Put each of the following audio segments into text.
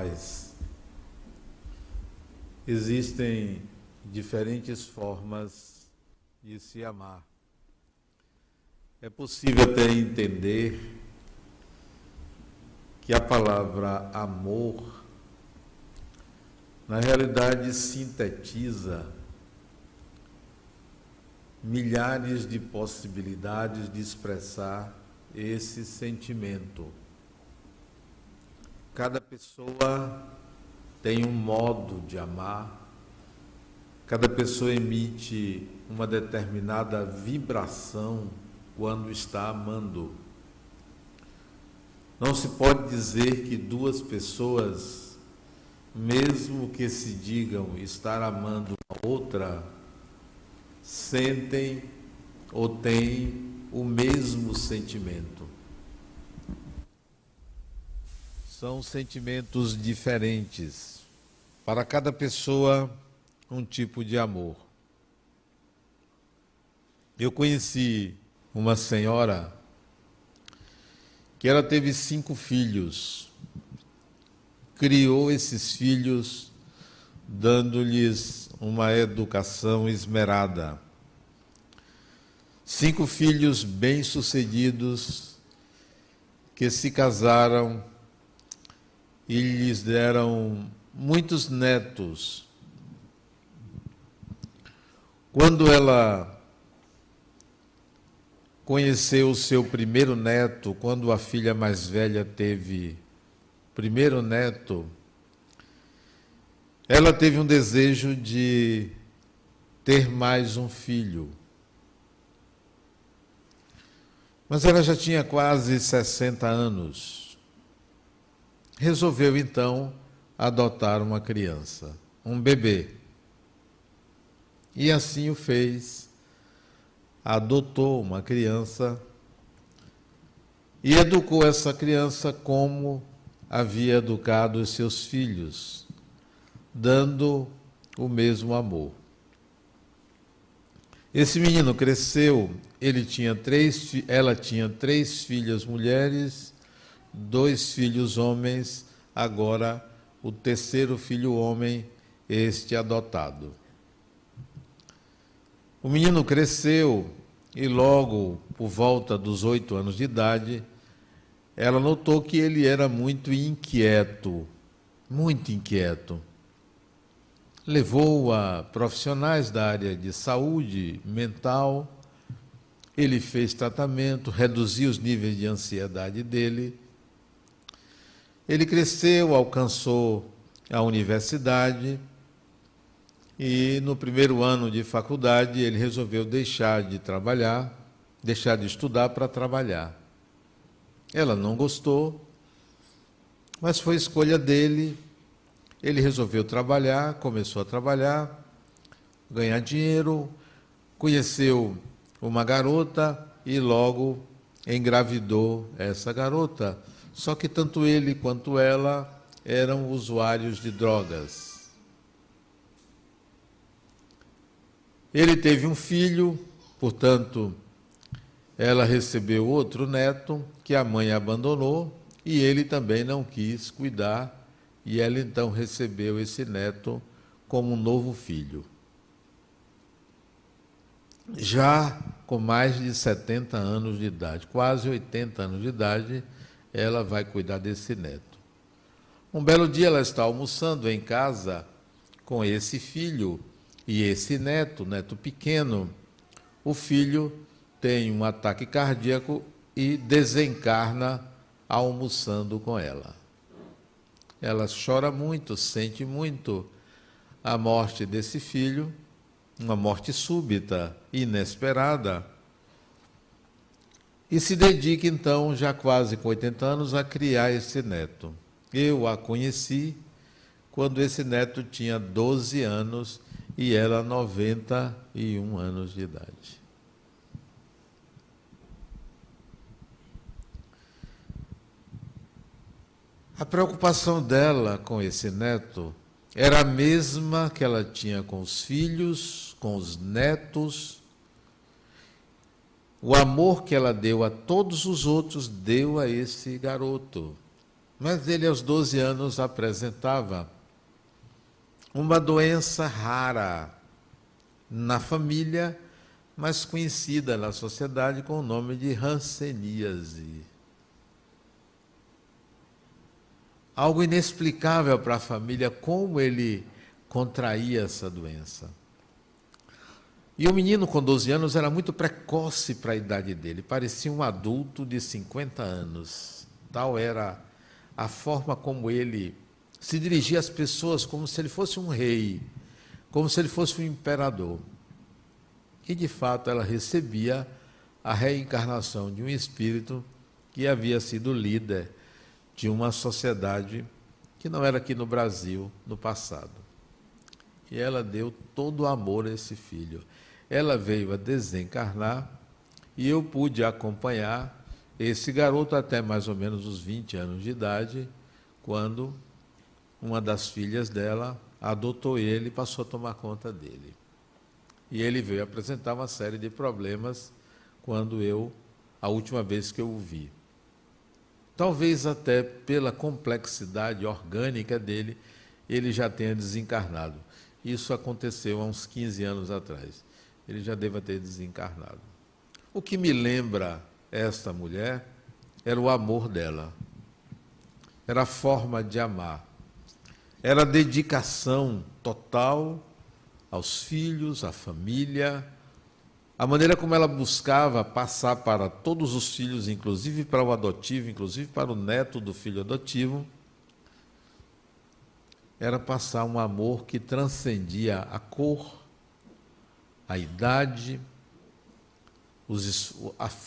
pais. Existem diferentes formas de se amar. É possível até entender que a palavra amor, na realidade, sintetiza milhares de possibilidades de expressar esse sentimento. Cada pessoa tem um modo de amar, cada pessoa emite uma determinada vibração quando está amando. Não se pode dizer que duas pessoas, mesmo que se digam estar amando a outra, sentem ou têm o mesmo sentimento. São sentimentos diferentes. Para cada pessoa, um tipo de amor. Eu conheci uma senhora que ela teve cinco filhos, criou esses filhos dando-lhes uma educação esmerada cinco filhos bem-sucedidos que se casaram e lhes deram muitos netos. Quando ela conheceu o seu primeiro neto, quando a filha mais velha teve primeiro neto, ela teve um desejo de ter mais um filho. Mas ela já tinha quase 60 anos. Resolveu então adotar uma criança, um bebê. E assim o fez. Adotou uma criança e educou essa criança como havia educado os seus filhos, dando o mesmo amor. Esse menino cresceu ele tinha três, ela tinha três filhas mulheres, dois filhos homens, agora o terceiro filho homem, este adotado. O menino cresceu e logo, por volta dos oito anos de idade, ela notou que ele era muito inquieto, muito inquieto. Levou a profissionais da área de saúde mental ele fez tratamento, reduziu os níveis de ansiedade dele. Ele cresceu, alcançou a universidade e no primeiro ano de faculdade ele resolveu deixar de trabalhar, deixar de estudar para trabalhar. Ela não gostou, mas foi escolha dele. Ele resolveu trabalhar, começou a trabalhar, ganhar dinheiro, conheceu uma garota e logo engravidou essa garota. Só que tanto ele quanto ela eram usuários de drogas. Ele teve um filho, portanto, ela recebeu outro neto que a mãe abandonou e ele também não quis cuidar, e ela então recebeu esse neto como um novo filho já com mais de 70 anos de idade, quase 80 anos de idade, ela vai cuidar desse neto. Um belo dia ela está almoçando em casa com esse filho e esse neto, neto pequeno. O filho tem um ataque cardíaco e desencarna almoçando com ela. Ela chora muito, sente muito a morte desse filho uma morte súbita, inesperada. E se dedica então, já quase com 80 anos, a criar esse neto. Eu a conheci quando esse neto tinha 12 anos e ela 91 anos de idade. A preocupação dela com esse neto era a mesma que ela tinha com os filhos, com os netos. O amor que ela deu a todos os outros, deu a esse garoto. Mas ele, aos 12 anos, apresentava uma doença rara na família, mas conhecida na sociedade com o nome de hanseníase. Algo inexplicável para a família como ele contraía essa doença. E o menino com 12 anos era muito precoce para a idade dele, parecia um adulto de 50 anos. Tal era a forma como ele se dirigia às pessoas, como se ele fosse um rei, como se ele fosse um imperador. E de fato ela recebia a reencarnação de um espírito que havia sido líder de uma sociedade que não era aqui no Brasil no passado. E ela deu todo o amor a esse filho. Ela veio a desencarnar e eu pude acompanhar esse garoto até mais ou menos os 20 anos de idade, quando uma das filhas dela adotou ele e passou a tomar conta dele. E ele veio apresentar uma série de problemas quando eu, a última vez que eu o vi. Talvez até pela complexidade orgânica dele, ele já tenha desencarnado. Isso aconteceu há uns 15 anos atrás ele já deva ter desencarnado. O que me lembra esta mulher era o amor dela, era a forma de amar, era a dedicação total aos filhos, à família, a maneira como ela buscava passar para todos os filhos, inclusive para o adotivo, inclusive para o neto do filho adotivo, era passar um amor que transcendia a cor, a idade, os,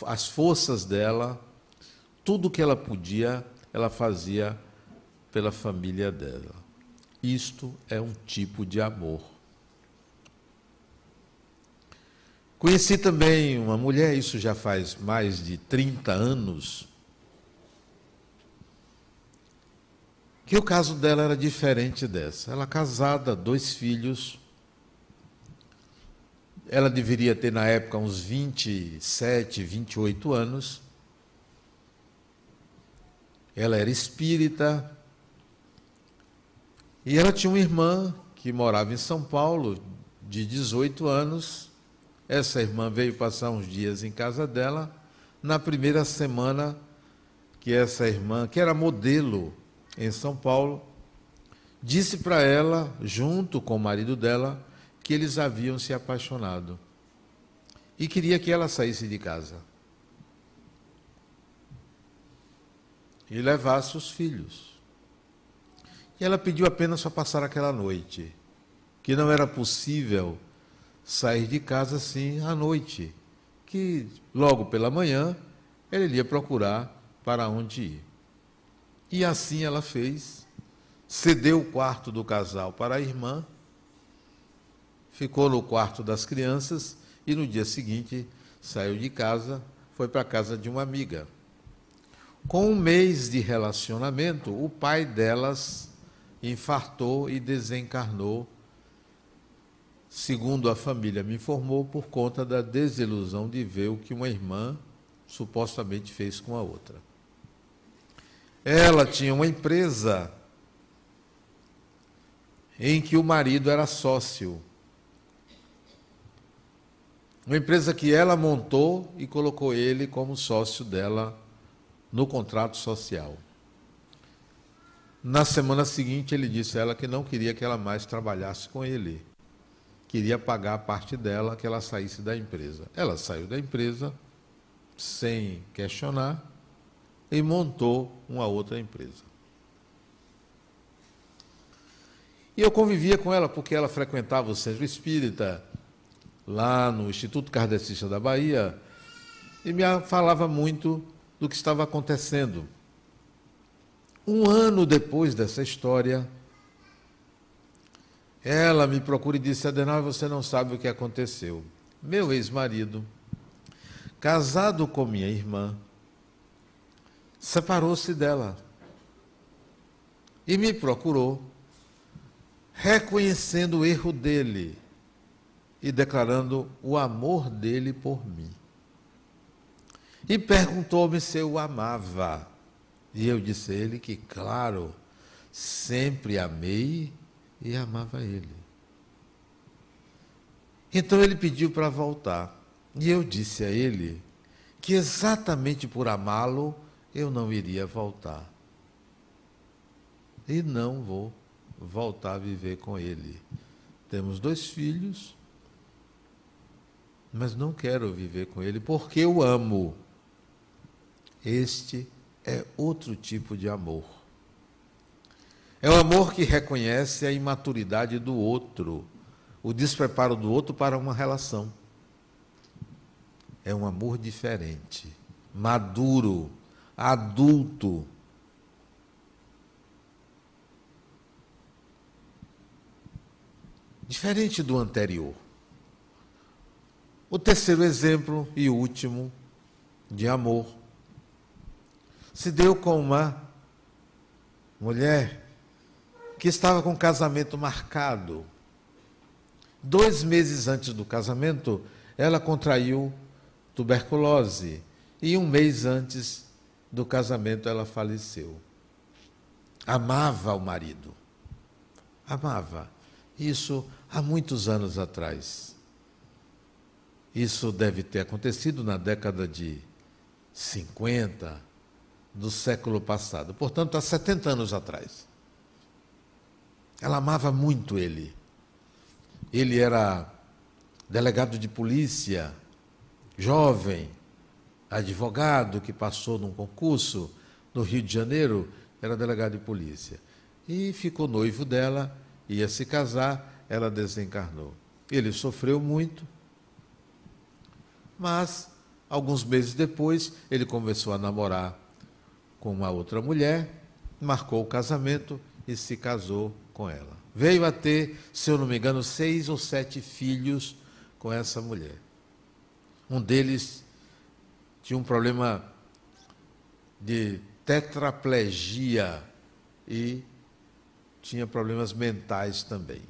as forças dela, tudo que ela podia, ela fazia pela família dela. Isto é um tipo de amor. Conheci também uma mulher, isso já faz mais de 30 anos, que o caso dela era diferente dessa. Ela casada, dois filhos, ela deveria ter na época uns 27, 28 anos. Ela era espírita. E ela tinha uma irmã que morava em São Paulo, de 18 anos. Essa irmã veio passar uns dias em casa dela. Na primeira semana que essa irmã, que era modelo em São Paulo, disse para ela, junto com o marido dela, que eles haviam se apaixonado e queria que ela saísse de casa e levasse os filhos. E ela pediu apenas para passar aquela noite, que não era possível sair de casa assim à noite, que logo pela manhã ele iria procurar para onde ir. E assim ela fez, cedeu o quarto do casal para a irmã ficou no quarto das crianças e no dia seguinte saiu de casa, foi para a casa de uma amiga. Com um mês de relacionamento, o pai delas infartou e desencarnou, segundo a família me informou, por conta da desilusão de ver o que uma irmã supostamente fez com a outra. Ela tinha uma empresa em que o marido era sócio uma empresa que ela montou e colocou ele como sócio dela no contrato social. Na semana seguinte, ele disse a ela que não queria que ela mais trabalhasse com ele. Queria pagar a parte dela, que ela saísse da empresa. Ela saiu da empresa sem questionar e montou uma outra empresa. E eu convivia com ela porque ela frequentava o centro espírita, lá no Instituto Kardecista da Bahia, e me falava muito do que estava acontecendo. Um ano depois dessa história, ela me procura e disse: Adenal, você não sabe o que aconteceu. Meu ex-marido, casado com minha irmã, separou-se dela e me procurou, reconhecendo o erro dele e declarando o amor dele por mim. E perguntou-me se eu amava. E eu disse a ele que, claro, sempre amei e amava ele. Então ele pediu para voltar. E eu disse a ele que exatamente por amá-lo eu não iria voltar. E não vou voltar a viver com ele. Temos dois filhos, mas não quero viver com ele porque eu amo. Este é outro tipo de amor. É o amor que reconhece a imaturidade do outro, o despreparo do outro para uma relação. É um amor diferente, maduro, adulto. Diferente do anterior. O terceiro exemplo e último de amor se deu com uma mulher que estava com casamento marcado. Dois meses antes do casamento, ela contraiu tuberculose e um mês antes do casamento ela faleceu. Amava o marido. Amava. Isso há muitos anos atrás. Isso deve ter acontecido na década de 50, do século passado, portanto, há 70 anos atrás. Ela amava muito ele. Ele era delegado de polícia, jovem, advogado que passou num concurso no Rio de Janeiro, era delegado de polícia. E ficou noivo dela, ia se casar, ela desencarnou. Ele sofreu muito, mas alguns meses depois ele começou a namorar com uma outra mulher, marcou o casamento e se casou com ela. Veio a ter, se eu não me engano, seis ou sete filhos com essa mulher. Um deles tinha um problema de tetraplegia e tinha problemas mentais também.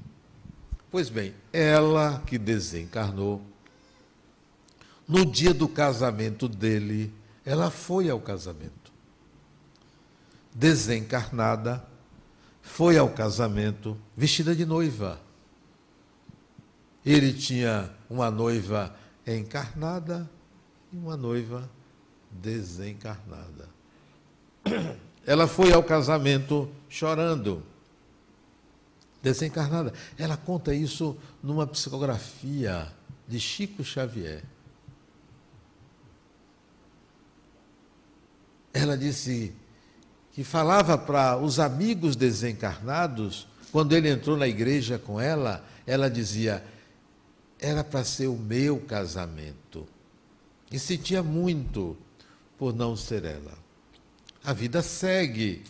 Pois bem, ela que desencarnou, no dia do casamento dele, ela foi ao casamento desencarnada, foi ao casamento vestida de noiva. Ele tinha uma noiva encarnada e uma noiva desencarnada. Ela foi ao casamento chorando, desencarnada. Ela conta isso numa psicografia de Chico Xavier. Ela disse: que falava para os amigos desencarnados, quando ele entrou na igreja com ela, ela dizia: era para ser o meu casamento. E sentia muito por não ser ela. A vida segue.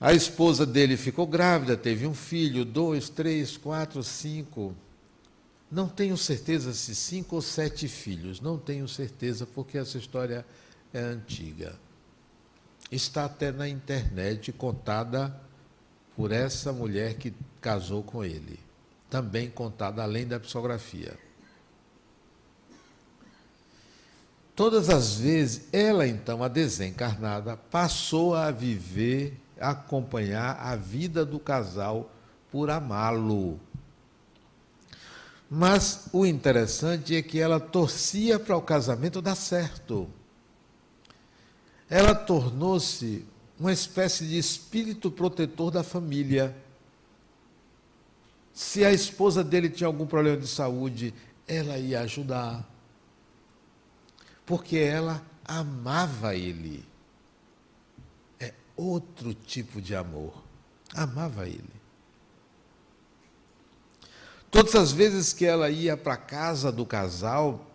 A esposa dele ficou grávida, teve um filho, dois, três, quatro, cinco. Não tenho certeza se cinco ou sete filhos, não tenho certeza, porque essa história é antiga está até na internet contada por essa mulher que casou com ele. Também contada além da psicografia. Todas as vezes, ela então, a desencarnada, passou a viver, a acompanhar a vida do casal por amá-lo. Mas o interessante é que ela torcia para o casamento dar certo ela tornou-se uma espécie de espírito protetor da família. Se a esposa dele tinha algum problema de saúde, ela ia ajudar. Porque ela amava ele. É outro tipo de amor. Amava ele. Todas as vezes que ela ia para a casa do casal,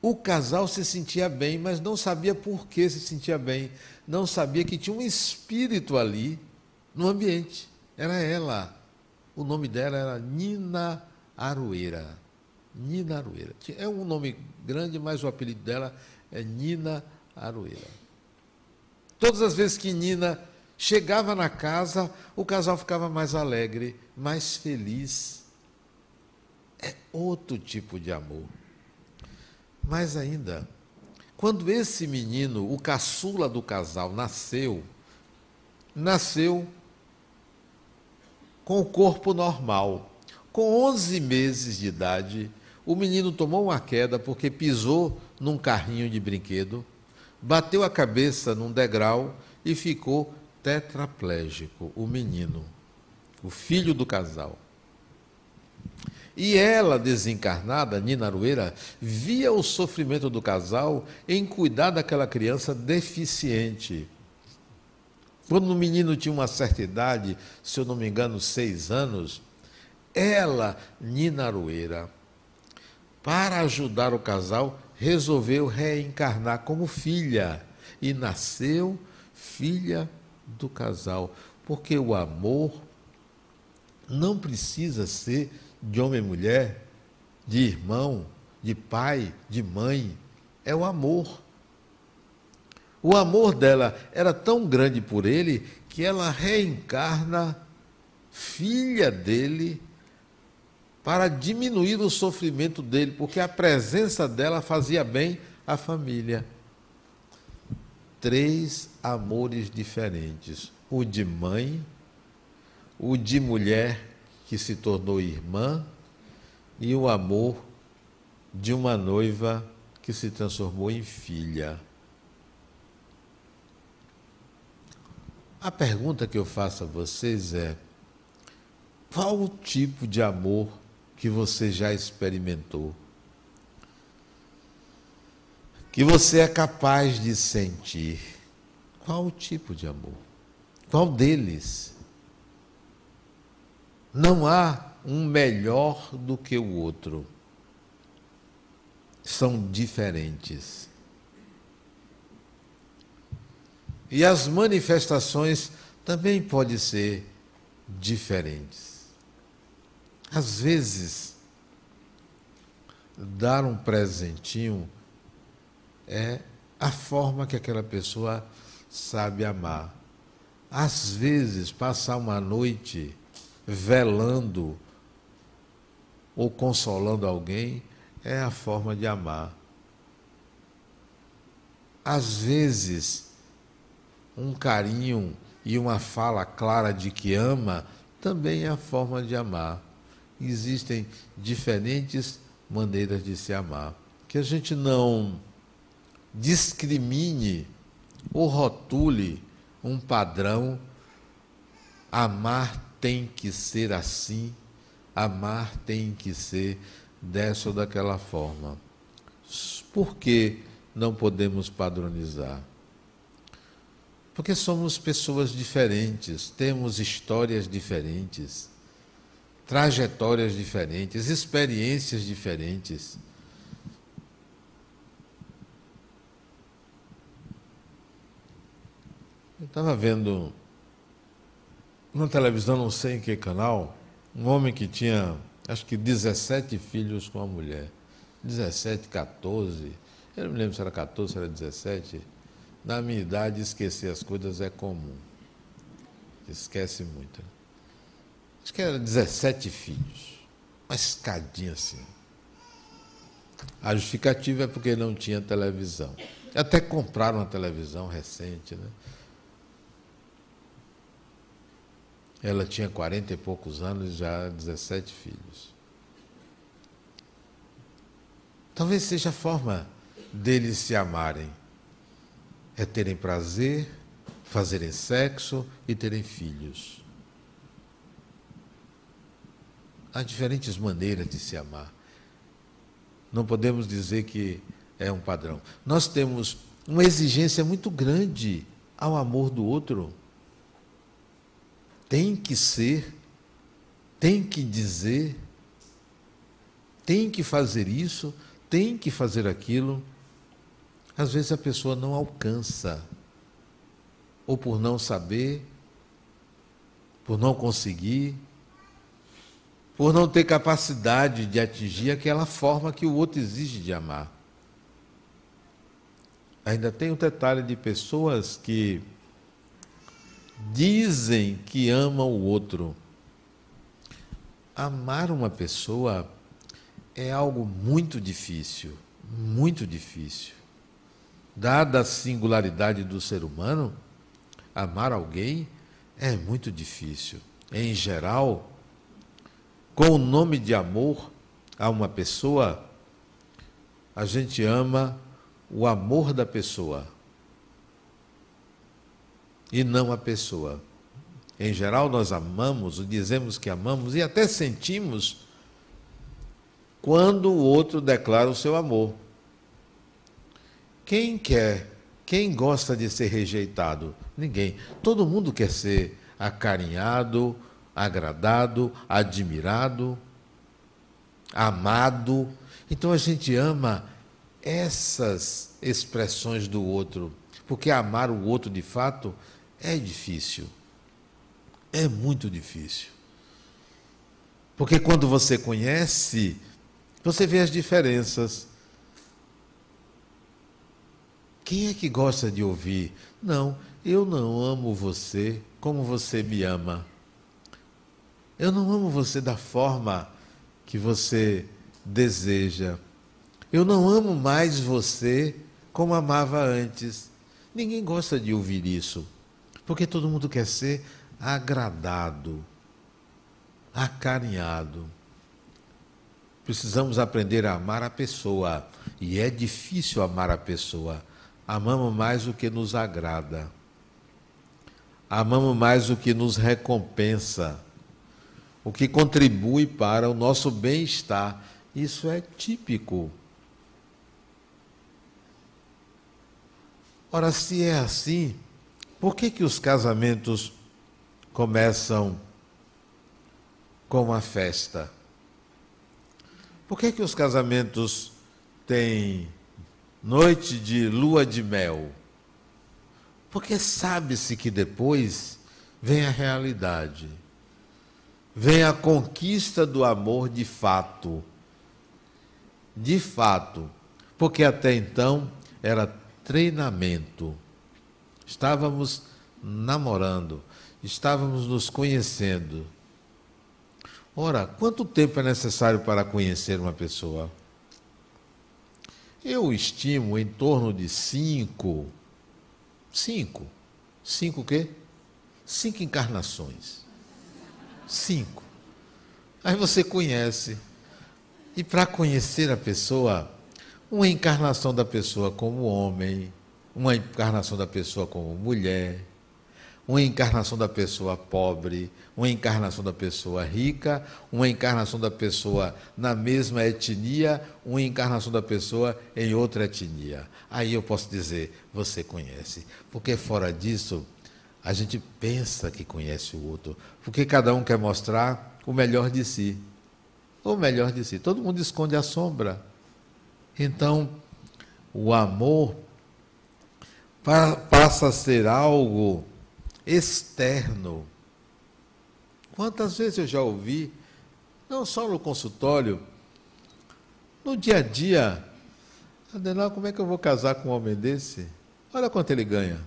o casal se sentia bem, mas não sabia por que se sentia bem. Não sabia que tinha um espírito ali no ambiente. Era ela. O nome dela era Nina Arueira. Nina Arueira. É um nome grande, mas o apelido dela é Nina Arueira. Todas as vezes que Nina chegava na casa, o casal ficava mais alegre, mais feliz. É outro tipo de amor. Mais ainda, quando esse menino, o caçula do casal, nasceu, nasceu com o corpo normal. Com 11 meses de idade, o menino tomou uma queda porque pisou num carrinho de brinquedo, bateu a cabeça num degrau e ficou tetraplégico. O menino, o filho do casal. E ela, desencarnada, Nina Arueira, via o sofrimento do casal em cuidar daquela criança deficiente. Quando o menino tinha uma certa idade, se eu não me engano, seis anos, ela, Nina Arueira, para ajudar o casal, resolveu reencarnar como filha e nasceu filha do casal, porque o amor não precisa ser de homem e mulher, de irmão, de pai, de mãe, é o amor. O amor dela era tão grande por ele que ela reencarna filha dele para diminuir o sofrimento dele, porque a presença dela fazia bem à família. Três amores diferentes: o de mãe, o de mulher que se tornou irmã e o amor de uma noiva que se transformou em filha. A pergunta que eu faço a vocês é: qual o tipo de amor que você já experimentou? Que você é capaz de sentir? Qual o tipo de amor? Qual deles? Não há um melhor do que o outro. São diferentes. E as manifestações também podem ser diferentes. Às vezes, dar um presentinho é a forma que aquela pessoa sabe amar. Às vezes, passar uma noite velando ou consolando alguém é a forma de amar. Às vezes, um carinho e uma fala clara de que ama também é a forma de amar. Existem diferentes maneiras de se amar. Que a gente não discrimine ou rotule um padrão. Amar tem que ser assim, amar tem que ser dessa ou daquela forma. Por que não podemos padronizar? Porque somos pessoas diferentes, temos histórias diferentes, trajetórias diferentes, experiências diferentes. Eu estava vendo na televisão, não sei em que canal, um homem que tinha, acho que 17 filhos com a mulher. 17, 14. Eu não me lembro se era 14, se era 17. Na minha idade, esquecer as coisas é comum. Esquece muito. Né? Acho que era 17 filhos. Uma escadinha assim. A justificativa é porque não tinha televisão. Até compraram uma televisão recente, né? Ela tinha quarenta e poucos anos e já 17 filhos. Talvez seja a forma deles se amarem. É terem prazer, fazerem sexo e terem filhos. Há diferentes maneiras de se amar. Não podemos dizer que é um padrão. Nós temos uma exigência muito grande ao amor do outro tem que ser, tem que dizer, tem que fazer isso, tem que fazer aquilo. Às vezes a pessoa não alcança, ou por não saber, por não conseguir, por não ter capacidade de atingir aquela forma que o outro exige de amar. Ainda tem um detalhe de pessoas que dizem que amam o outro. Amar uma pessoa é algo muito difícil, muito difícil. dada a singularidade do ser humano, amar alguém é muito difícil. Em geral, com o nome de amor a uma pessoa, a gente ama o amor da pessoa e não a pessoa. Em geral, nós amamos, dizemos que amamos e até sentimos quando o outro declara o seu amor. Quem quer, quem gosta de ser rejeitado? Ninguém. Todo mundo quer ser acarinhado, agradado, admirado, amado. Então a gente ama essas expressões do outro, porque amar o outro de fato é difícil. É muito difícil. Porque quando você conhece, você vê as diferenças. Quem é que gosta de ouvir? Não, eu não amo você como você me ama. Eu não amo você da forma que você deseja. Eu não amo mais você como amava antes. Ninguém gosta de ouvir isso, porque todo mundo quer ser agradado, acarinhado. Precisamos aprender a amar a pessoa, e é difícil amar a pessoa. Amamos mais o que nos agrada. Amamos mais o que nos recompensa o que contribui para o nosso bem-estar. Isso é típico. Ora, se é assim, por que, que os casamentos começam com uma festa? Por que, que os casamentos têm noite de lua de mel? Porque sabe-se que depois vem a realidade vem a conquista do amor de fato. De fato. Porque até então era treinamento. Estávamos namorando, estávamos nos conhecendo. Ora, quanto tempo é necessário para conhecer uma pessoa? Eu estimo em torno de cinco. Cinco. Cinco o quê? Cinco encarnações. Cinco. Aí você conhece. E para conhecer a pessoa, uma encarnação da pessoa como homem, uma encarnação da pessoa como mulher, uma encarnação da pessoa pobre, uma encarnação da pessoa rica, uma encarnação da pessoa na mesma etnia, uma encarnação da pessoa em outra etnia. Aí eu posso dizer, você conhece. Porque fora disso, a gente pensa que conhece o outro, porque cada um quer mostrar o melhor de si. O melhor de si. Todo mundo esconde a sombra. Então, o amor passa a ser algo externo. Quantas vezes eu já ouvi, não só no consultório, no dia a dia, Adenal, como é que eu vou casar com um homem desse? Olha quanto ele ganha.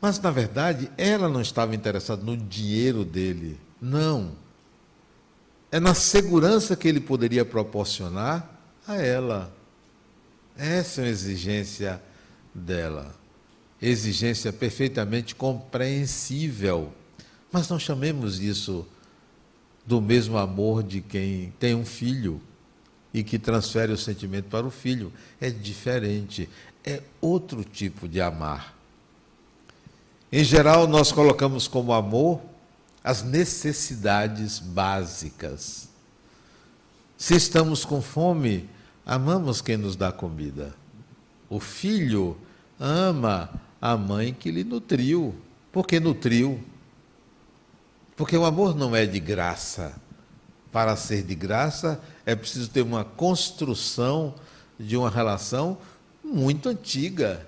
Mas, na verdade, ela não estava interessada no dinheiro dele. Não. É na segurança que ele poderia proporcionar a ela. Essa é uma exigência dela. Exigência perfeitamente compreensível. Mas não chamemos isso do mesmo amor de quem tem um filho e que transfere o sentimento para o filho. É diferente. É outro tipo de amar. Em geral, nós colocamos como amor as necessidades básicas. Se estamos com fome, amamos quem nos dá comida. O filho ama a mãe que lhe nutriu. Porque nutriu. Porque o amor não é de graça. Para ser de graça, é preciso ter uma construção de uma relação muito antiga.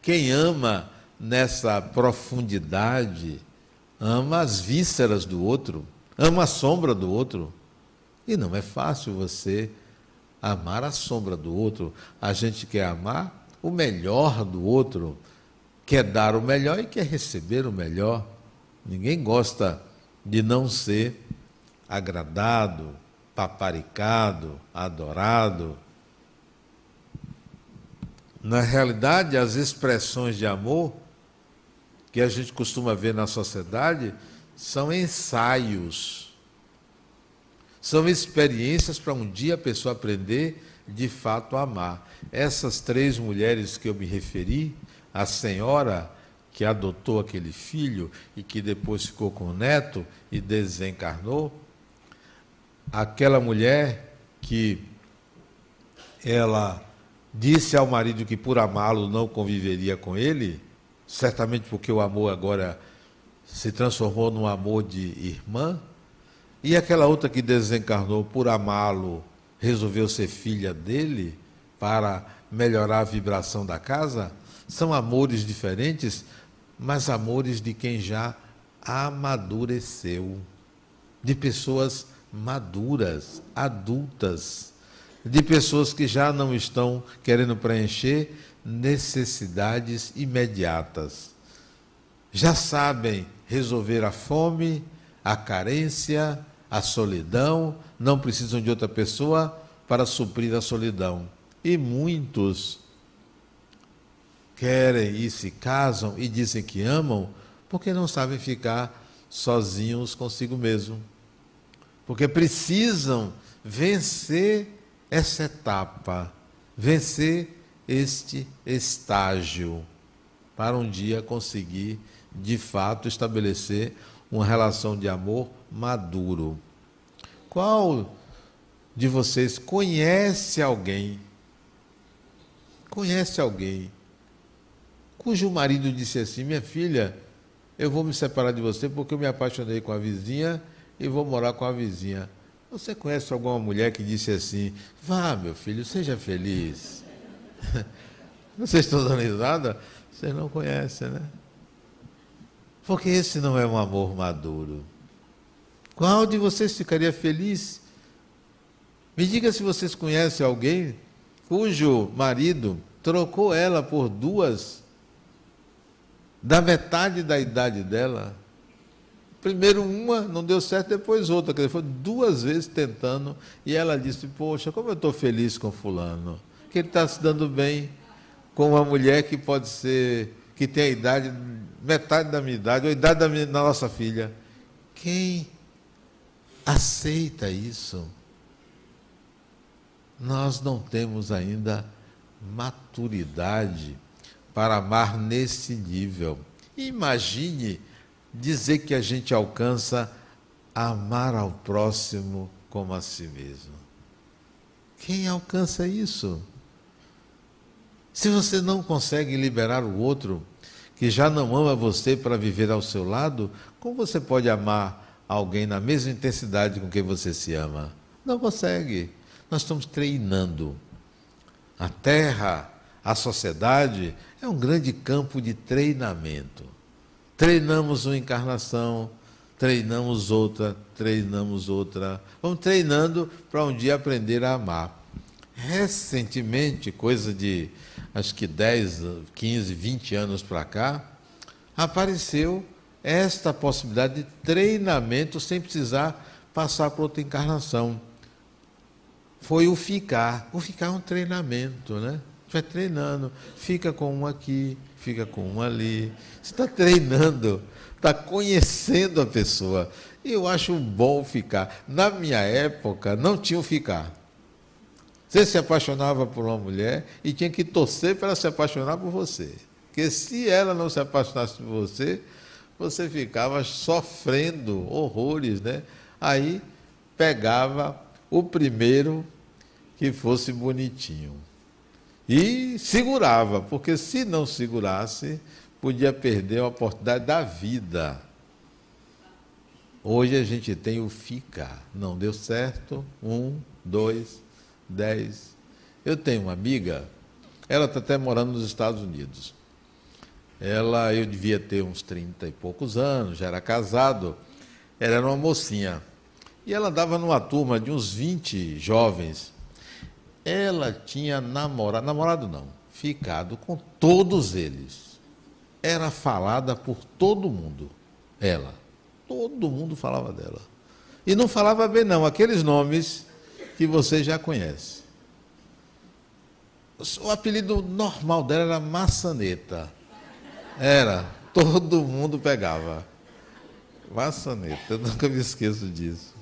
Quem ama nessa profundidade, ama as vísceras do outro, ama a sombra do outro. E não é fácil você amar a sombra do outro. A gente quer amar o melhor do outro, quer dar o melhor e quer receber o melhor. Ninguém gosta de não ser agradado, paparicado, adorado. Na realidade, as expressões de amor que a gente costuma ver na sociedade são ensaios. São experiências para um dia a pessoa aprender de fato a amar. Essas três mulheres que eu me referi, a senhora que adotou aquele filho e que depois ficou com o neto e desencarnou, aquela mulher que ela disse ao marido que por amá-lo não conviveria com ele, certamente porque o amor agora se transformou num amor de irmã, e aquela outra que desencarnou por amá-lo resolveu ser filha dele para melhorar a vibração da casa, são amores diferentes, mas amores de quem já amadureceu, de pessoas maduras, adultas, de pessoas que já não estão querendo preencher necessidades imediatas. Já sabem resolver a fome, a carência, a solidão, não precisam de outra pessoa para suprir a solidão. E muitos querem e se casam e dizem que amam porque não sabem ficar sozinhos consigo mesmo. Porque precisam vencer essa etapa, vencer este estágio, para um dia conseguir, de fato, estabelecer uma relação de amor maduro. Qual de vocês conhece alguém? Conhece alguém cujo marido disse assim: Minha filha, eu vou me separar de você porque eu me apaixonei com a vizinha e vou morar com a vizinha. Você conhece alguma mulher que disse assim: Vá, meu filho, seja feliz? Vocês estão dando risada? Vocês não conhecem, né? Porque esse não é um amor maduro. Qual de vocês ficaria feliz? Me diga se vocês conhecem alguém cujo marido trocou ela por duas da metade da idade dela. Primeiro uma, não deu certo, depois outra. Quer dizer, foi duas vezes tentando. E ela disse: Poxa, como eu estou feliz com Fulano. Que ele está se dando bem com uma mulher que pode ser, que tem a idade, metade da minha idade, ou a idade da, minha, da nossa filha. Quem aceita isso? Nós não temos ainda maturidade para amar nesse nível. Imagine dizer que a gente alcança amar ao próximo como a si mesmo. Quem alcança isso? Se você não consegue liberar o outro, que já não ama você para viver ao seu lado, como você pode amar alguém na mesma intensidade com que você se ama? Não consegue. Nós estamos treinando. A terra, a sociedade, é um grande campo de treinamento. Treinamos uma encarnação, treinamos outra, treinamos outra. Vamos treinando para um dia aprender a amar. Recentemente, coisa de acho que 10, 15, 20 anos para cá, apareceu esta possibilidade de treinamento sem precisar passar por outra encarnação. Foi o ficar. O ficar é um treinamento, né? Vai treinando, fica com um aqui, fica com um ali. Você está treinando, está conhecendo a pessoa. Eu acho bom ficar. Na minha época, não tinha o ficar. Você se apaixonava por uma mulher e tinha que torcer para ela se apaixonar por você. Porque se ela não se apaixonasse por você, você ficava sofrendo horrores, né? Aí pegava o primeiro que fosse bonitinho. E segurava, porque se não segurasse, podia perder a oportunidade da vida. Hoje a gente tem o ficar. Não deu certo. Um, dois, dez. Eu tenho uma amiga, ela está até morando nos Estados Unidos. Ela, eu devia ter uns 30 e poucos anos, já era casado. Ela era uma mocinha. E ela andava numa turma de uns 20 jovens ela tinha namorado, namorado não, ficado com todos eles. Era falada por todo mundo, ela. Todo mundo falava dela. E não falava bem, não, aqueles nomes que você já conhece. O apelido normal dela era maçaneta. Era, todo mundo pegava. Maçaneta, eu nunca me esqueço disso.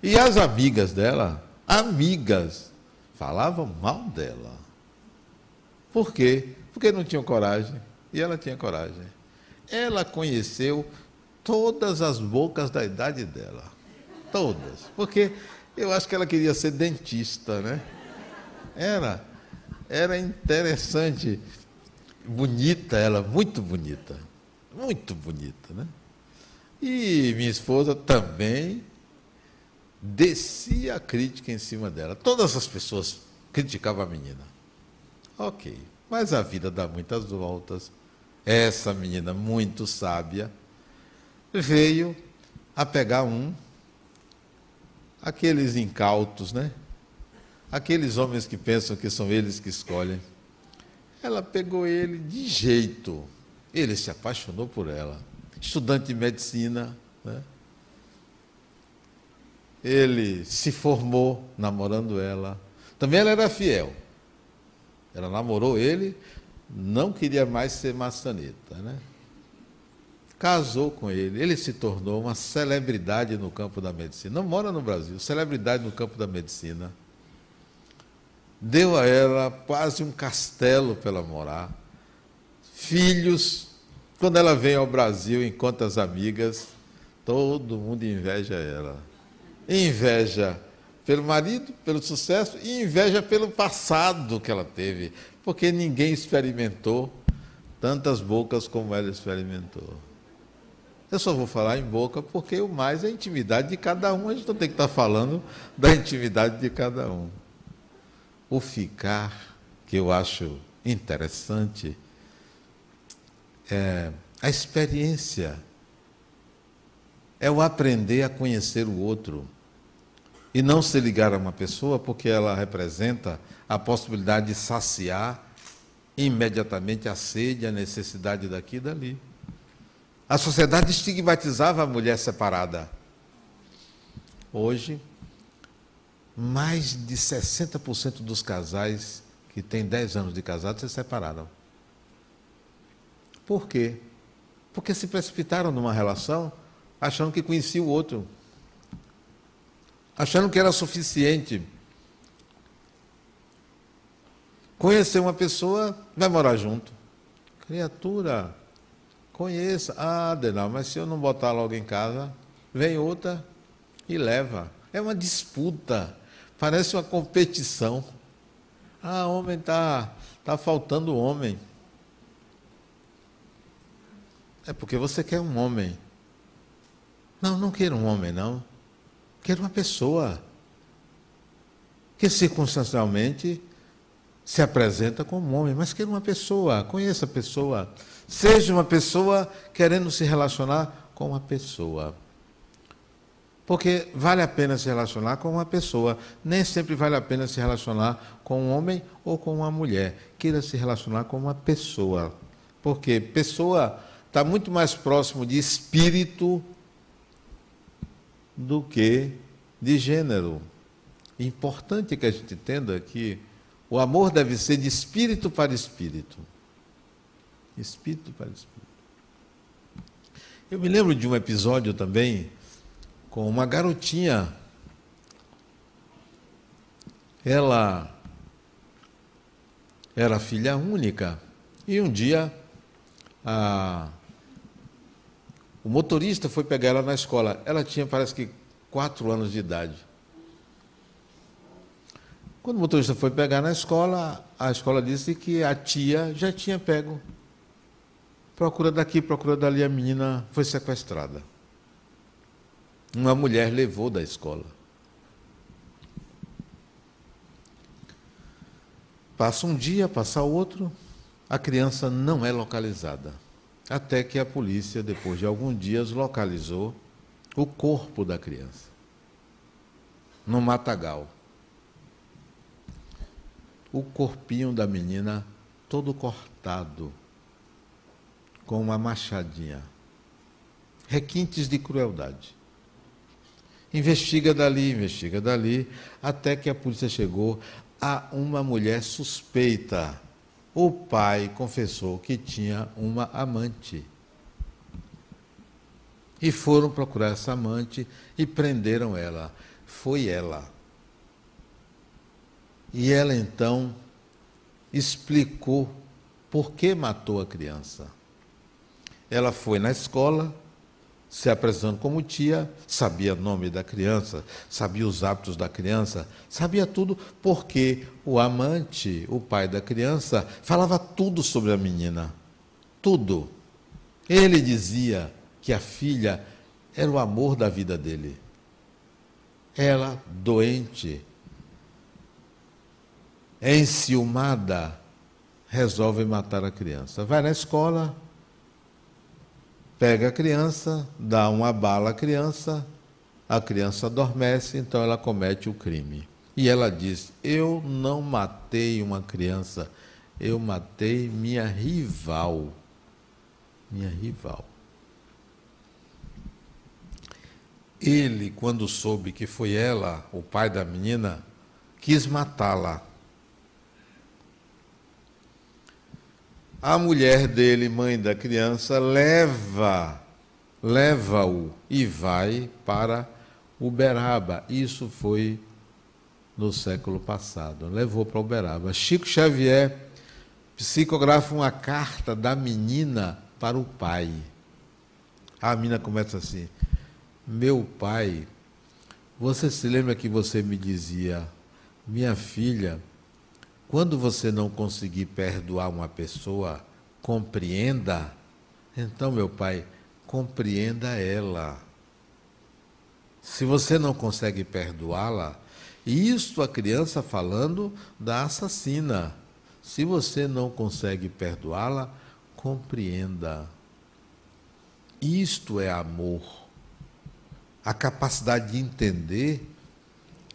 E as amigas dela, amigas, falavam mal dela. Por quê? Porque não tinham coragem. E ela tinha coragem. Ela conheceu todas as bocas da idade dela. Todas. Porque eu acho que ela queria ser dentista, né? Era. Era interessante. Bonita ela, muito bonita. Muito bonita, né? E minha esposa também descia a crítica em cima dela. Todas as pessoas criticavam a menina. Ok, mas a vida dá muitas voltas. Essa menina, muito sábia, veio a pegar um, aqueles incautos, né? Aqueles homens que pensam que são eles que escolhem. Ela pegou ele de jeito. Ele se apaixonou por ela. Estudante de medicina, né? Ele se formou namorando ela. Também ela era fiel. Ela namorou ele, não queria mais ser maçaneta, né? Casou com ele, ele se tornou uma celebridade no campo da medicina. Não mora no Brasil, celebridade no campo da medicina. Deu a ela quase um castelo para ela morar. Filhos. Quando ela vem ao Brasil, encontra as amigas, todo mundo inveja ela. Inveja pelo marido, pelo sucesso, e inveja pelo passado que ela teve, porque ninguém experimentou tantas bocas como ela experimentou. Eu só vou falar em boca porque o mais é a intimidade de cada um, a gente não tem que estar falando da intimidade de cada um. O ficar, que eu acho interessante, é a experiência, é o aprender a conhecer o outro e não se ligar a uma pessoa porque ela representa a possibilidade de saciar imediatamente a sede, a necessidade daqui e dali. A sociedade estigmatizava a mulher separada. Hoje, mais de 60% dos casais que têm 10 anos de casado se separaram. Por quê? Porque se precipitaram numa relação achando que conhecia o outro achando que era suficiente. Conhecer uma pessoa, vai morar junto. Criatura, conheça. Ah, Denal, mas se eu não botar logo em casa, vem outra e leva. É uma disputa, parece uma competição. Ah, homem está tá faltando homem. É porque você quer um homem. Não, não quero um homem, não. Quero uma pessoa que circunstancialmente se apresenta como homem, mas quero uma pessoa, conheça a pessoa. Seja uma pessoa querendo se relacionar com uma pessoa. Porque vale a pena se relacionar com uma pessoa, nem sempre vale a pena se relacionar com um homem ou com uma mulher. Queira se relacionar com uma pessoa. Porque pessoa está muito mais próximo de espírito do que de gênero. Importante que a gente entenda que o amor deve ser de espírito para espírito. Espírito para espírito. Eu me lembro de um episódio também com uma garotinha. Ela era filha única e um dia a o motorista foi pegar ela na escola. Ela tinha, parece que, quatro anos de idade. Quando o motorista foi pegar na escola, a escola disse que a tia já tinha pego. Procura daqui, procura dali, a menina foi sequestrada. Uma mulher levou da escola. Passa um dia, passa outro, a criança não é localizada. Até que a polícia, depois de alguns dias, localizou o corpo da criança no matagal. O corpinho da menina todo cortado com uma machadinha. Requintes de crueldade. Investiga dali, investiga dali, até que a polícia chegou a uma mulher suspeita. O pai confessou que tinha uma amante. E foram procurar essa amante e prenderam ela. Foi ela. E ela então explicou por que matou a criança. Ela foi na escola, se apresentando como tia, sabia o nome da criança, sabia os hábitos da criança, sabia tudo, porque o amante, o pai da criança, falava tudo sobre a menina. Tudo. Ele dizia que a filha era o amor da vida dele. Ela, doente, enciumada, resolve matar a criança. Vai na escola, pega a criança, dá uma bala à criança, a criança adormece, então ela comete o crime. E ela diz: Eu não matei uma criança, eu matei minha rival. Minha rival. Ele, quando soube que foi ela, o pai da menina, quis matá-la. A mulher dele, mãe da criança, leva, leva-o e vai para Uberaba. Isso foi no século passado. Levou para Uberaba. Chico Xavier psicografa uma carta da menina para o pai. A menina começa assim: Meu pai, você se lembra que você me dizia, minha filha, quando você não conseguir perdoar uma pessoa, compreenda. Então, meu pai, compreenda ela. Se você não consegue perdoá-la, isto a criança falando da assassina. Se você não consegue perdoá-la, compreenda. Isto é amor. A capacidade de entender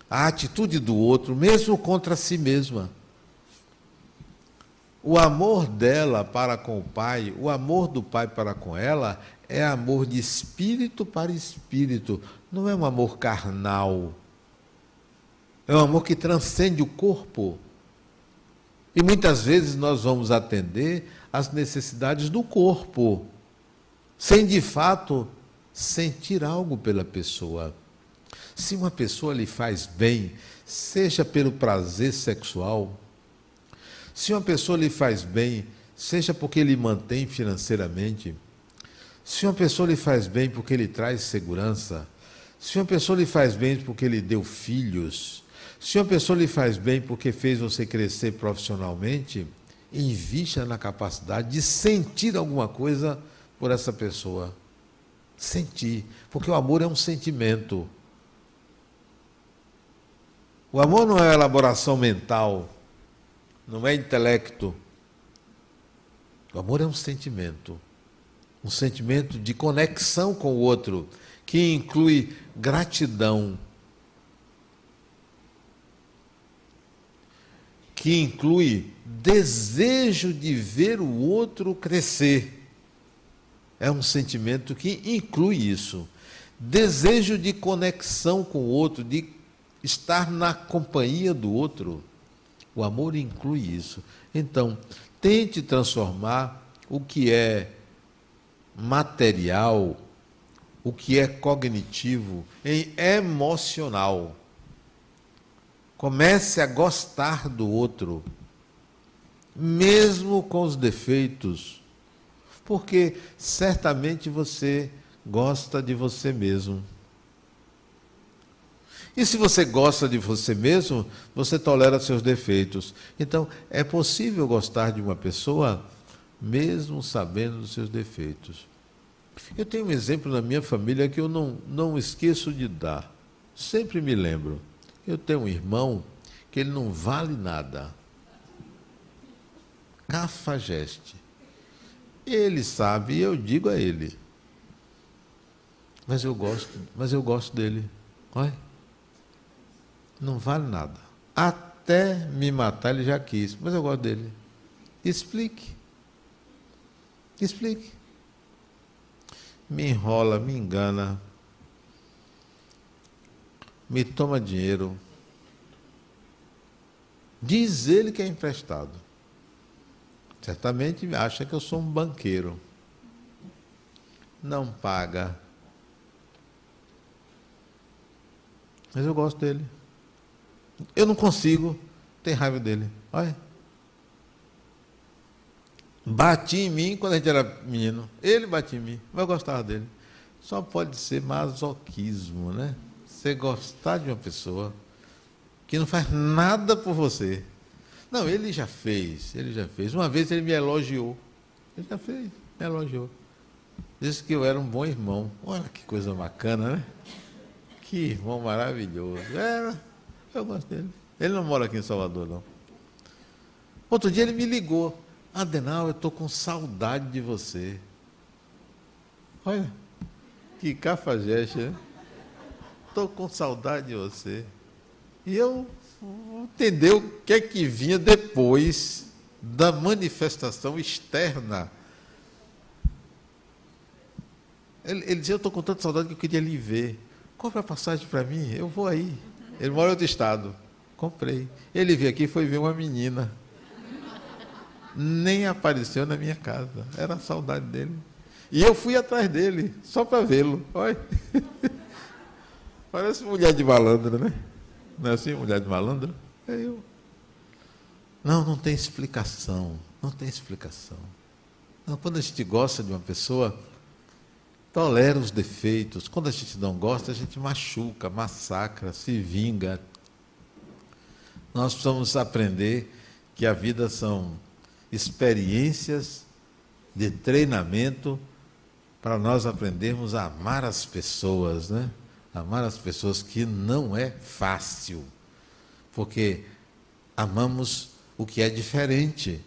a atitude do outro, mesmo contra si mesma. O amor dela para com o pai, o amor do pai para com ela, é amor de espírito para espírito, não é um amor carnal. É um amor que transcende o corpo. E muitas vezes nós vamos atender às necessidades do corpo, sem de fato sentir algo pela pessoa. Se uma pessoa lhe faz bem, seja pelo prazer sexual, se uma pessoa lhe faz bem, seja porque lhe mantém financeiramente, se uma pessoa lhe faz bem porque lhe traz segurança, se uma pessoa lhe faz bem porque lhe deu filhos, se uma pessoa lhe faz bem porque fez você crescer profissionalmente, invista na capacidade de sentir alguma coisa por essa pessoa. Sentir, porque o amor é um sentimento. O amor não é elaboração mental não é intelecto. O amor é um sentimento, um sentimento de conexão com o outro, que inclui gratidão, que inclui desejo de ver o outro crescer. É um sentimento que inclui isso. Desejo de conexão com o outro, de estar na companhia do outro. O amor inclui isso. Então, tente transformar o que é material, o que é cognitivo, em emocional. Comece a gostar do outro, mesmo com os defeitos, porque certamente você gosta de você mesmo. E se você gosta de você mesmo, você tolera seus defeitos. Então, é possível gostar de uma pessoa mesmo sabendo dos seus defeitos. Eu tenho um exemplo na minha família que eu não, não esqueço de dar. Sempre me lembro. Eu tenho um irmão que ele não vale nada. Cafajeste. Ele sabe e eu digo a ele. Mas eu gosto, mas eu gosto dele. Olha não vale nada. Até me matar ele já quis, mas eu gosto dele. Explique. Explique. Me enrola, me engana, me toma dinheiro, Diz ele que é emprestado. Certamente acha que eu sou um banqueiro. Não paga. Mas eu gosto dele. Eu não consigo ter raiva dele. Olha. Bati em mim quando a gente era menino. Ele batia em mim, mas eu gostava dele. Só pode ser masoquismo, né? Você gostar de uma pessoa que não faz nada por você. Não, ele já fez, ele já fez. Uma vez ele me elogiou. Ele já fez, me elogiou. Disse que eu era um bom irmão. Olha que coisa bacana, né? Que irmão maravilhoso. Era, eu gosto dele. Ele não mora aqui em Salvador, não. Outro dia ele me ligou. Adenal, eu estou com saudade de você. Olha, que cafajeste, né? Estou com saudade de você. E eu entendeu o que é que vinha depois da manifestação externa. Ele, ele dizia, eu estou com tanta saudade que eu queria lhe ver. Compre a passagem para mim, eu vou aí. Ele mora em outro estado. Comprei. Ele veio aqui e foi ver uma menina nem apareceu na minha casa. Era a saudade dele. E eu fui atrás dele, só para vê-lo. Olha. Parece mulher de malandro, né? Não é assim, mulher de malandro? É eu. Não, não tem explicação. Não tem explicação. Não, quando a gente gosta de uma pessoa, tolera os defeitos. Quando a gente não gosta, a gente machuca, massacra, se vinga. Nós precisamos aprender que a vida são experiências de treinamento para nós aprendermos a amar as pessoas, né? Amar as pessoas que não é fácil, porque amamos o que é diferente.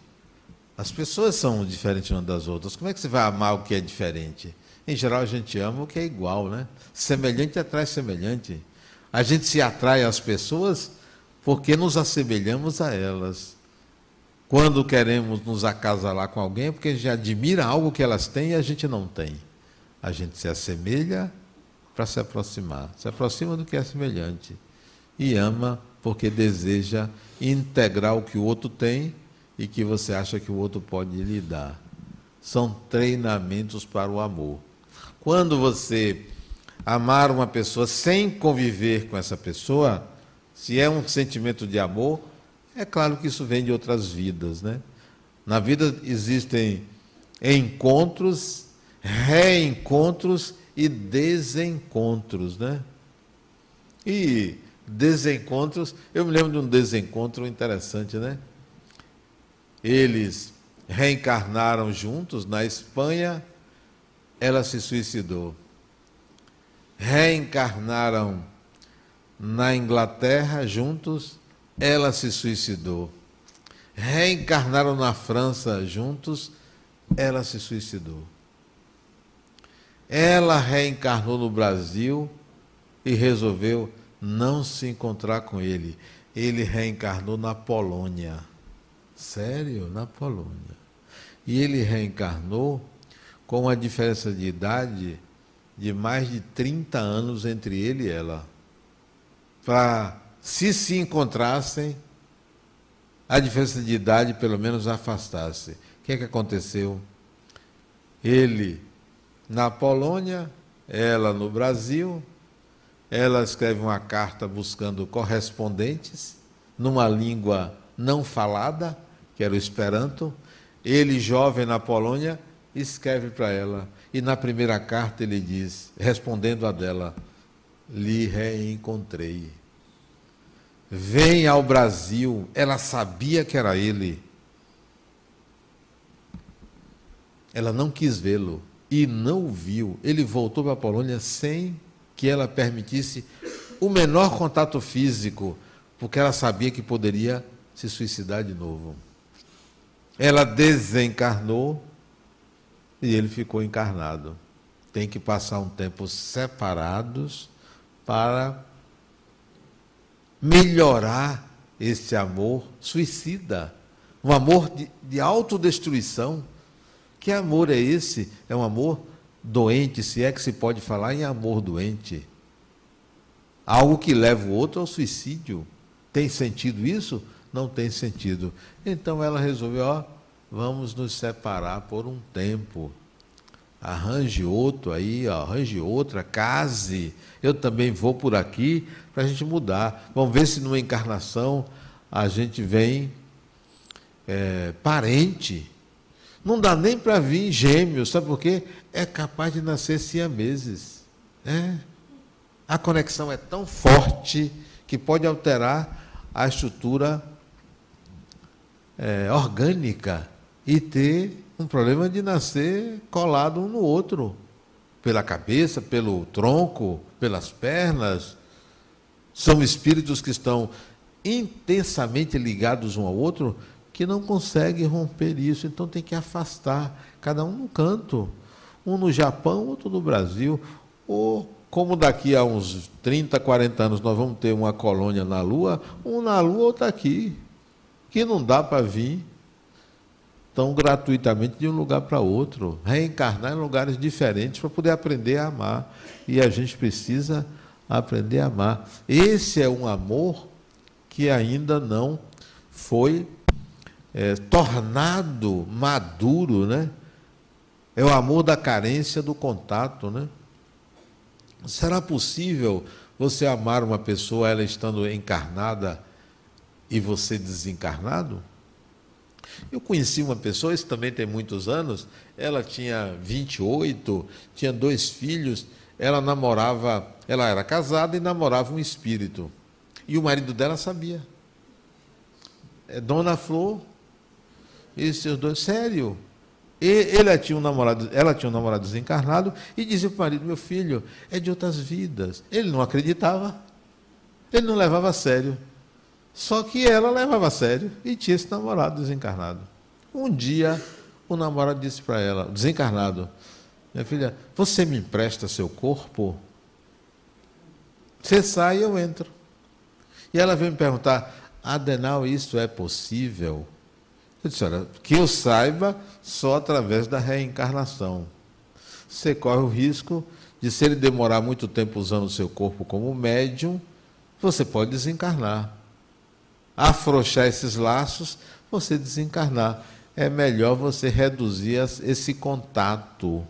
As pessoas são diferentes umas das outras. Como é que você vai amar o que é diferente? Em geral, a gente ama o que é igual, né? Semelhante atrai semelhante. A gente se atrai às pessoas porque nos assemelhamos a elas. Quando queremos nos acasalar com alguém, é porque a gente admira algo que elas têm e a gente não tem. A gente se assemelha para se aproximar. Se aproxima do que é semelhante. E ama porque deseja integrar o que o outro tem e que você acha que o outro pode lhe dar. São treinamentos para o amor. Quando você amar uma pessoa sem conviver com essa pessoa, se é um sentimento de amor, é claro que isso vem de outras vidas, né? Na vida existem encontros, reencontros e desencontros, né? E desencontros, eu me lembro de um desencontro interessante, né? Eles reencarnaram juntos na Espanha, ela se suicidou. Reencarnaram na Inglaterra juntos, ela se suicidou. Reencarnaram na França juntos, ela se suicidou. Ela reencarnou no Brasil e resolveu não se encontrar com ele. Ele reencarnou na Polônia. Sério? Na Polônia. E ele reencarnou com uma diferença de idade de mais de 30 anos entre ele e ela. Para se se encontrassem, a diferença de idade pelo menos afastasse. O que é que aconteceu? Ele na Polônia, ela no Brasil, ela escreve uma carta buscando correspondentes numa língua não falada, que era o Esperanto. Ele, jovem na Polônia, escreve para ela. E na primeira carta ele diz, respondendo a dela: lhe reencontrei vem ao Brasil, ela sabia que era ele. Ela não quis vê-lo e não o viu. Ele voltou para a Polônia sem que ela permitisse o menor contato físico, porque ela sabia que poderia se suicidar de novo. Ela desencarnou e ele ficou encarnado. Tem que passar um tempo separados para melhorar esse amor suicida, um amor de, de autodestruição. Que amor é esse? É um amor doente, se é que se pode falar em amor doente. Algo que leva o outro ao suicídio. Tem sentido isso? não tem sentido. Então ela resolveu, ó, vamos nos separar por um tempo. Arranje outro aí, ó, arranje outra, case. Eu também vou por aqui para a gente mudar. Vamos ver se numa encarnação a gente vem é, parente. Não dá nem para vir gêmeos, sabe por quê? É capaz de nascer siameses. É. A conexão é tão forte que pode alterar a estrutura é, orgânica e ter um problema de nascer colado um no outro, pela cabeça, pelo tronco, pelas pernas. São espíritos que estão intensamente ligados um ao outro que não conseguem romper isso, então tem que afastar, cada um no canto, um no Japão, outro no Brasil, ou como daqui a uns 30, 40 anos nós vamos ter uma colônia na Lua, um na Lua, outro aqui, que não dá para vir tão gratuitamente de um lugar para outro, reencarnar em lugares diferentes para poder aprender a amar. E a gente precisa aprender a amar. Esse é um amor que ainda não foi é, tornado maduro, né? É o amor da carência do contato, né? Será possível você amar uma pessoa ela estando encarnada e você desencarnado? Eu conheci uma pessoa, isso também tem muitos anos, ela tinha 28, tinha dois filhos, ela namorava, ela era casada e namorava um espírito. E o marido dela sabia. É Dona Flor e seus dois, sério. E ele tinha um namorado, ela tinha um namorado desencarnado e dizia para o marido: Meu filho, é de outras vidas. Ele não acreditava, ele não levava a sério. Só que ela levava a sério e tinha esse namorado desencarnado. Um dia, o namorado disse para ela, desencarnado: Minha filha, você me empresta seu corpo? Você sai e eu entro. E ela veio me perguntar: Adenal, isso é possível? Eu disse: Olha, que eu saiba, só através da reencarnação. Você corre o risco de, se ele demorar muito tempo usando o seu corpo como médium, você pode desencarnar. Afrouxar esses laços, você desencarnar. É melhor você reduzir esse contato,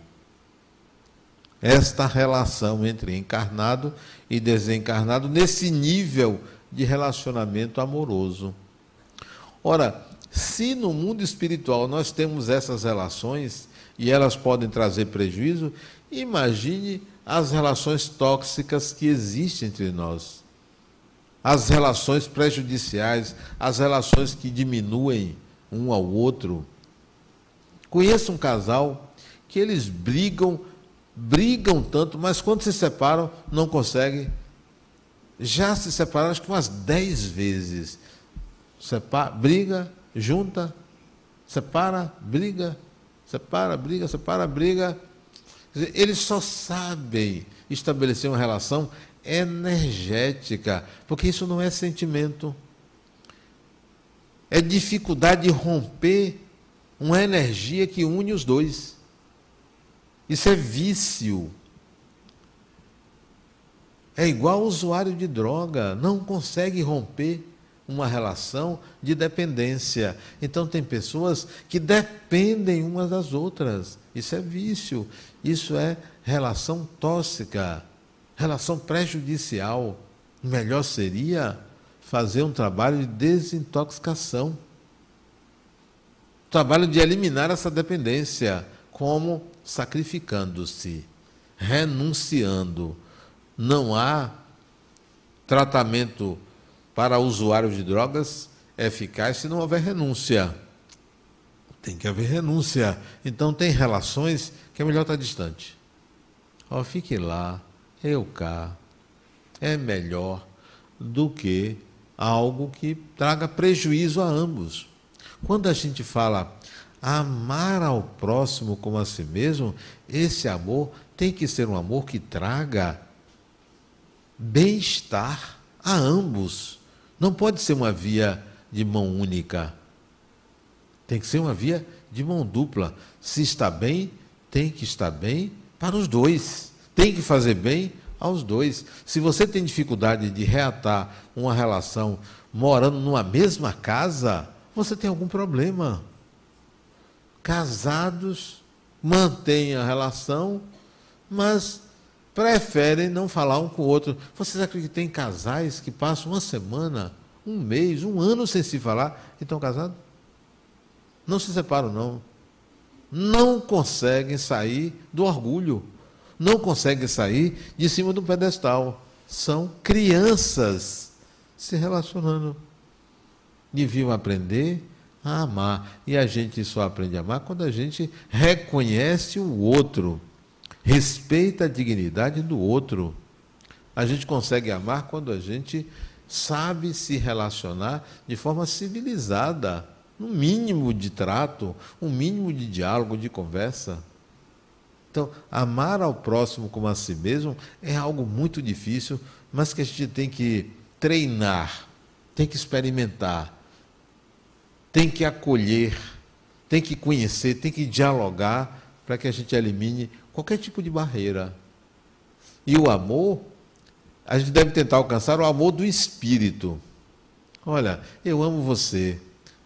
esta relação entre encarnado e desencarnado, nesse nível de relacionamento amoroso. Ora, se no mundo espiritual nós temos essas relações e elas podem trazer prejuízo, imagine as relações tóxicas que existem entre nós. As relações prejudiciais, as relações que diminuem um ao outro. Conheço um casal que eles brigam, brigam tanto, mas quando se separam, não conseguem. Já se separaram acho que umas dez vezes. Separa, briga, junta, separa, briga, separa, briga, separa, briga. Eles só sabem estabelecer uma relação energética, porque isso não é sentimento. É dificuldade de romper uma energia que une os dois. Isso é vício. É igual usuário de droga, não consegue romper uma relação de dependência. Então, tem pessoas que dependem umas das outras. Isso é vício, isso é relação tóxica, relação prejudicial. Melhor seria fazer um trabalho de desintoxicação trabalho de eliminar essa dependência. Como? Sacrificando-se, renunciando. Não há tratamento para usuários de drogas eficaz se não houver renúncia. Tem que haver renúncia. Então, tem relações que é melhor estar distante. Ó, fique lá, eu cá. É melhor do que algo que traga prejuízo a ambos. Quando a gente fala amar ao próximo como a si mesmo, esse amor tem que ser um amor que traga bem-estar a ambos. Não pode ser uma via de mão única. Tem que ser uma via de mão dupla. Se está bem, tem que estar bem para os dois. Tem que fazer bem aos dois. Se você tem dificuldade de reatar uma relação morando numa mesma casa, você tem algum problema. Casados mantêm a relação, mas preferem não falar um com o outro. Vocês acreditam que tem casais que passam uma semana, um mês, um ano sem se falar e estão casados? Não se separam, não. Não conseguem sair do orgulho. Não conseguem sair de cima do pedestal. São crianças se relacionando. Deviam aprender a amar. E a gente só aprende a amar quando a gente reconhece o outro respeita a dignidade do outro. A gente consegue amar quando a gente sabe se relacionar de forma civilizada, no mínimo de trato, um mínimo de diálogo, de conversa. Então, amar ao próximo como a si mesmo é algo muito difícil, mas que a gente tem que treinar, tem que experimentar, tem que acolher, tem que conhecer, tem que dialogar para que a gente elimine qualquer tipo de barreira. E o amor, a gente deve tentar alcançar o amor do espírito. Olha, eu amo você,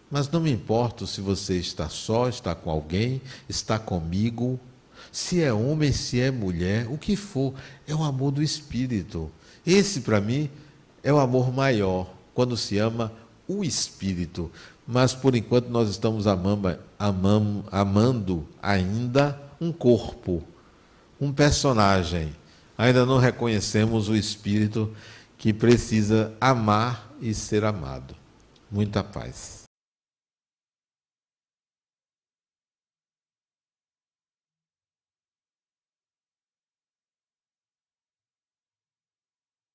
mas não me importo se você está só, está com alguém, está comigo, se é homem, se é mulher, o que for, é o amor do espírito. Esse, para mim, é o amor maior, quando se ama o espírito. Mas, por enquanto, nós estamos amando, amando, amando ainda um corpo um personagem. Ainda não reconhecemos o espírito que precisa amar e ser amado. Muita paz.